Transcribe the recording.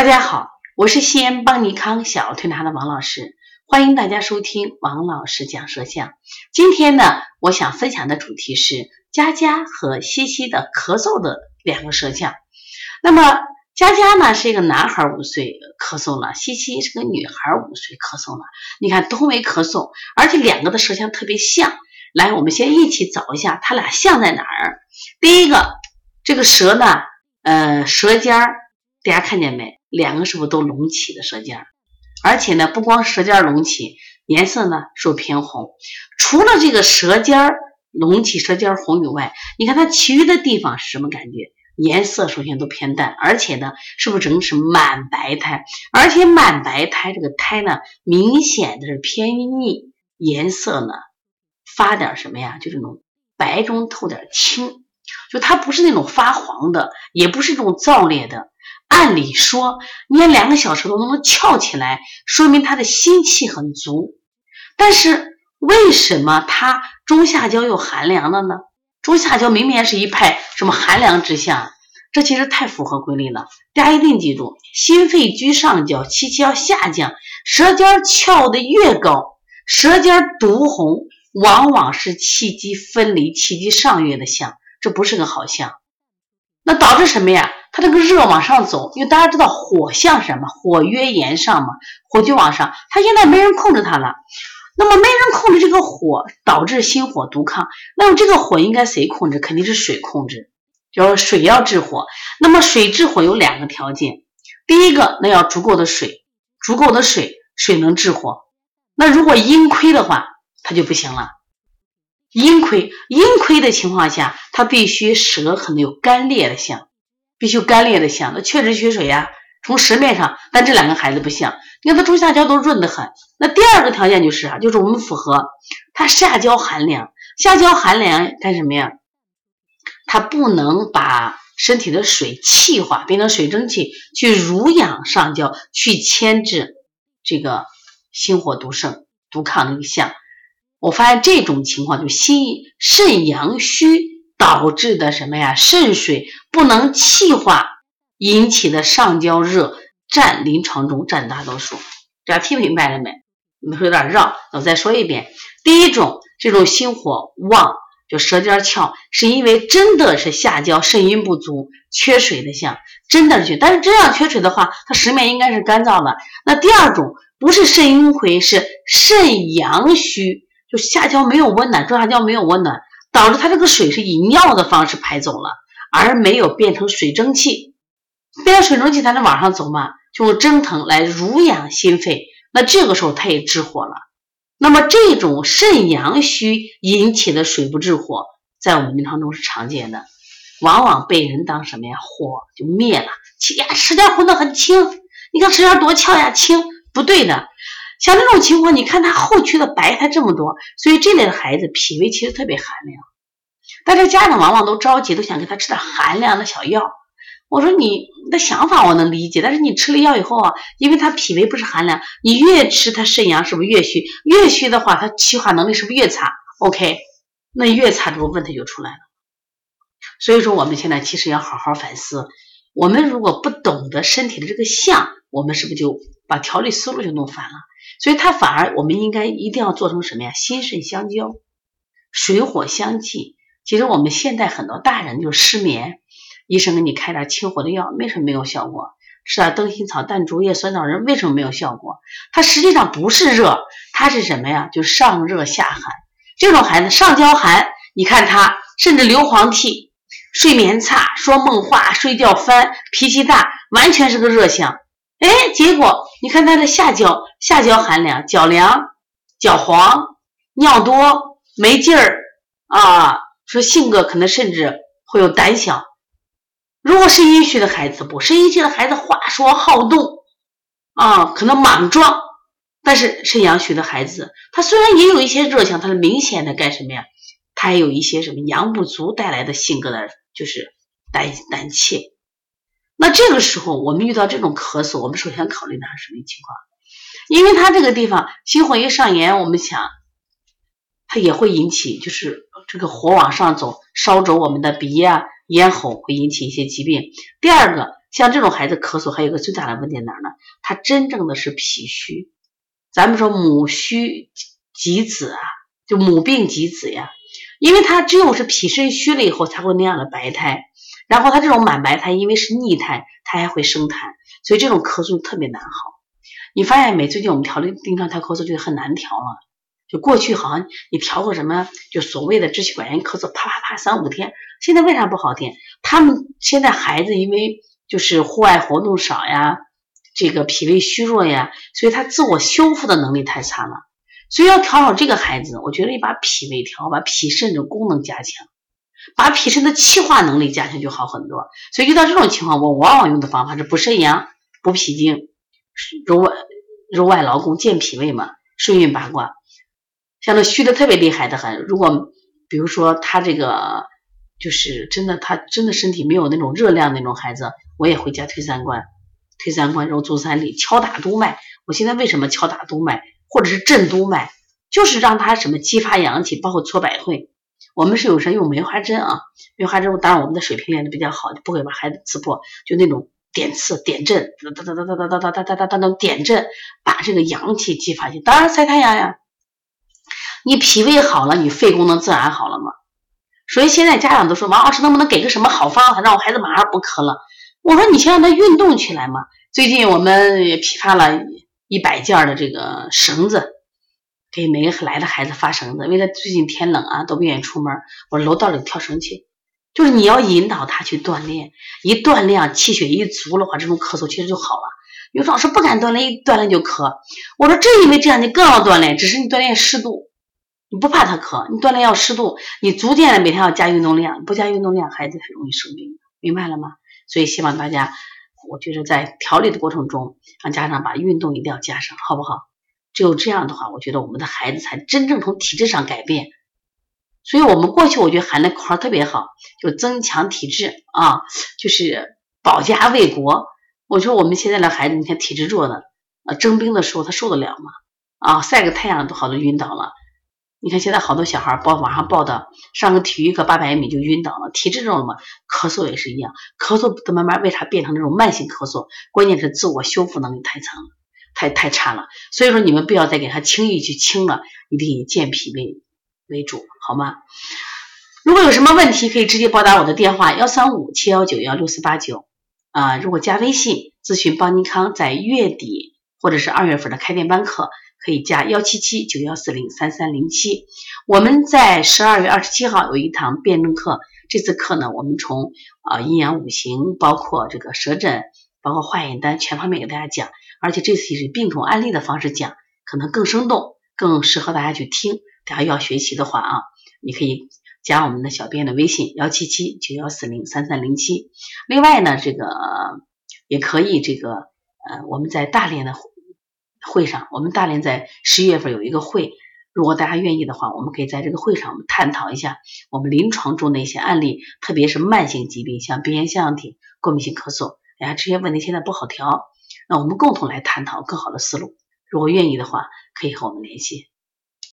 大家好，我是西安邦尼康小儿推拿的王老师，欢迎大家收听王老师讲舌象。今天呢，我想分享的主题是佳佳和西西的咳嗽的两个舌象。那么佳佳呢是一个男孩五岁咳嗽了，西西是个女孩五岁咳嗽了。你看都没咳嗽，而且两个的舌象特别像。来，我们先一起找一下它俩像在哪儿。第一个，这个舌呢，呃，舌尖儿，大家看见没？两个是不是都隆起的舌尖儿？而且呢，不光舌尖隆起，颜色呢是偏红。除了这个舌尖隆起、舌尖红以外，你看它其余的地方是什么感觉？颜色首先都偏淡，而且呢，是不是整个是满白苔？而且满白苔这个苔呢，明显的是偏腻，颜色呢发点什么呀？就这种白中透点青，就它不是那种发黄的，也不是这种燥裂的。按理说，你看两个小时头都能翘起来，说明他的心气很足。但是为什么他中下焦又寒凉了呢？中下焦明明是一派什么寒凉之象，这其实太符合规律了。大家一定记住，心肺居上焦，气气要下降，舌尖翘的越高，舌尖独红，往往是气机分离、气机上越的象，这不是个好象。那导致什么呀？这个热往上走，因为大家知道火象什么？火曰炎上嘛，火就往上。它现在没人控制它了，那么没人控制这个火，导致心火独亢。那么这个火应该谁控制？肯定是水控制，就是水要治火。那么水治火有两个条件，第一个，那要足够的水，足够的水，水能治火。那如果阴亏的话，它就不行了。阴亏，阴亏的情况下，它必须舌可能有干裂的象。必须干裂的像，那确实缺水呀。从舌面上，但这两个孩子不像，你看他中下焦都润得很。那第二个条件就是啊，就是我们符合他下焦寒凉，下焦寒凉干什么呀？他不能把身体的水气化，变成水蒸气去濡养上焦，去牵制这个心火独盛、独亢的一个象。我发现这种情况就心肾阳虚。导致的什么呀？肾水不能气化引起的上焦热占临床中占大多数。大家听明白了没？你们说有点绕，我再说一遍。第一种，这种心火旺，就舌尖翘，是因为真的是下焦肾阴不足，缺水的象，真的是。但是这样缺水的话，它实面应该是干燥的。那第二种，不是肾阴亏，是肾阳虚，就下焦没有温暖，中下焦没有温暖。导致它这个水是以尿的方式排走了，而没有变成水蒸气，变成水蒸气才能往上走嘛，就用蒸腾来濡养心肺。那这个时候它也治火了。那么这种肾阳虚引起的水不制火，在我们临床中是常见的，往往被人当什么呀？火就灭了。气呀，舌尖红的很轻，你看舌尖多翘呀，轻不对的。像这种情况，你看他后区的白苔这么多，所以这类的孩子脾胃其实特别寒凉。但是家长往往都着急，都想给他吃点寒凉的小药。我说你的想法我能理解，但是你吃了药以后啊，因为他脾胃不是寒凉，你越吃他肾阳是不是越虚？越虚的话，他气化能力是不是越差？OK，那越差，这个问题就出来了。所以说，我们现在其实要好好反思，我们如果不懂得身体的这个象，我们是不是就把调理思路就弄反了？所以它反而我们应该一定要做成什么呀？心肾相交，水火相济。其实我们现在很多大人就失眠，医生给你开点清火的药，为什么没有效果？吃点灯心草、淡竹叶、酸枣仁，为什么没有效果？它实际上不是热，它是什么呀？就上热下寒。这种孩子上焦寒，你看他甚至流黄涕、睡眠差、说梦话、睡觉翻、脾气大，完全是个热象。哎，结果你看他的下焦，下焦寒凉，脚凉、脚黄、尿多、没劲儿啊，说性格可能甚至会有胆小。如果肾阴虚的孩子不，肾阴虚的孩子话说好动啊，可能莽撞。但是肾阳虚的孩子，他虽然也有一些热象，他是明显的干什么呀？他也有一些什么阳不足带来的性格的，就是胆胆怯。那这个时候，我们遇到这种咳嗽，我们首先考虑的是什么情况？因为它这个地方心火一上炎，我们想，它也会引起，就是这个火往上走，烧灼我们的鼻呀、咽喉会引起一些疾病。第二个，像这种孩子咳嗽还有个最大的问题哪儿呢？他真正的是脾虚。咱们说母虚及子啊，就母病及子呀，因为他只有是脾肾虚了以后才会那样的白苔，然后他这种满白苔，因为是逆苔，它还会生痰，所以这种咳嗽特别难好。你发现没？最近我们调理丁香调咳嗽就很难调了。就过去好像你调个什么，就所谓的支气管炎咳嗽，啪啪啪三五天，现在为啥不好听？他们现在孩子因为就是户外活动少呀，这个脾胃虚弱呀，所以他自我修复的能力太差了。所以要调好这个孩子，我觉得你把脾胃调，把脾肾的功能加强，把脾肾的气化能力加强就好很多。所以遇到这种情况，我往往用的方法是补肾阳、补脾经、揉外揉外劳宫、健脾胃嘛，顺运八卦。像那虚的特别厉害的很，如果比如说他这个就是真的，他真的身体没有那种热量那种孩子，我也会加推三关，推三关揉足三里，敲打督脉。我现在为什么敲打督脉或者是震督脉，就是让他什么激发阳气，包括搓百会。我们是有时用梅花针啊，梅花针当然我们的水平练的比较好，不会把孩子刺破，就那种点刺点阵，哒哒哒哒哒哒哒哒哒哒哒哒点阵，把这个阳气激发起。当然晒太阳呀。你脾胃好了，你肺功能自然好了嘛。所以现在家长都说，王老师能不能给个什么好方法，让我孩子马上不咳了？我说你先让他运动起来嘛。最近我们也批发了一百件的这个绳子，给每个来的孩子发绳子。为了最近天冷啊，都不愿意出门，我楼道里跳绳去。就是你要引导他去锻炼，一锻炼气血一足的话，这种咳嗽其实就好了。有老师不敢锻炼，一锻炼就咳。我说正因为这样，你更要锻炼，只是你锻炼适度。你不怕他咳，你锻炼要适度，你逐渐的每天要加运动量，不加运动量，孩子很容易生病，明白了吗？所以希望大家，我觉得在调理的过程中，让家长把运动一定要加上，好不好？只有这样的话，我觉得我们的孩子才真正从体质上改变。所以我们过去我觉得喊的口号特别好，就增强体质啊，就是保家卫国。我说我们现在的孩子，你看体质弱的，呃，征兵的时候他受得了吗？啊，晒个太阳都好多晕倒了。你看现在好多小孩报网上报的，上个体育课八百米就晕倒了，体质这种嘛，咳嗽也是一样，咳嗽的慢慢为啥变成那种慢性咳嗽？关键是自我修复能力太强了，太太差了。所以说你们不要再给他轻易去清了，一定以健脾胃为主，好吗？如果有什么问题，可以直接拨打我的电话幺三五七幺九幺六四八九啊。如果加微信咨询邦尼康在月底或者是二月份的开店班课。可以加幺七七九幺四零三三零七。我们在十二月二十七号有一堂辩证课，这次课呢，我们从啊阴阳五行，包括这个舌诊，包括化验单，全方面给大家讲。而且这次是病种案例的方式讲，可能更生动，更适合大家去听。大家要学习的话啊，你可以加我们的小编的微信幺七七九幺四零三三零七。另外呢，这个也可以这个呃，我们在大连的。会上，我们大连在十一月份有一个会，如果大家愿意的话，我们可以在这个会上我们探讨一下我们临床中的一些案例，特别是慢性疾病，像鼻炎、腺样体、过敏性咳嗽，哎呀，这些问题现在不好调，那我们共同来探讨更好的思路。如果愿意的话，可以和我们联系。